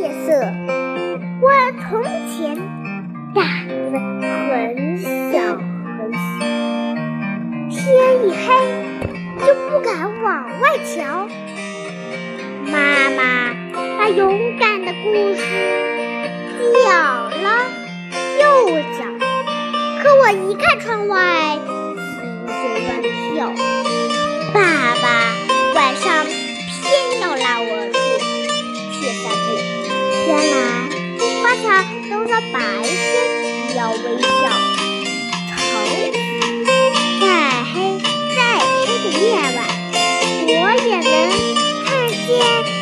夜色。我从前胆子很小很小，天一黑就不敢往外瞧。妈妈把勇敢的故事讲了又讲，可我一看窗外，白天要微笑长再黑再黑的夜晚我也能看见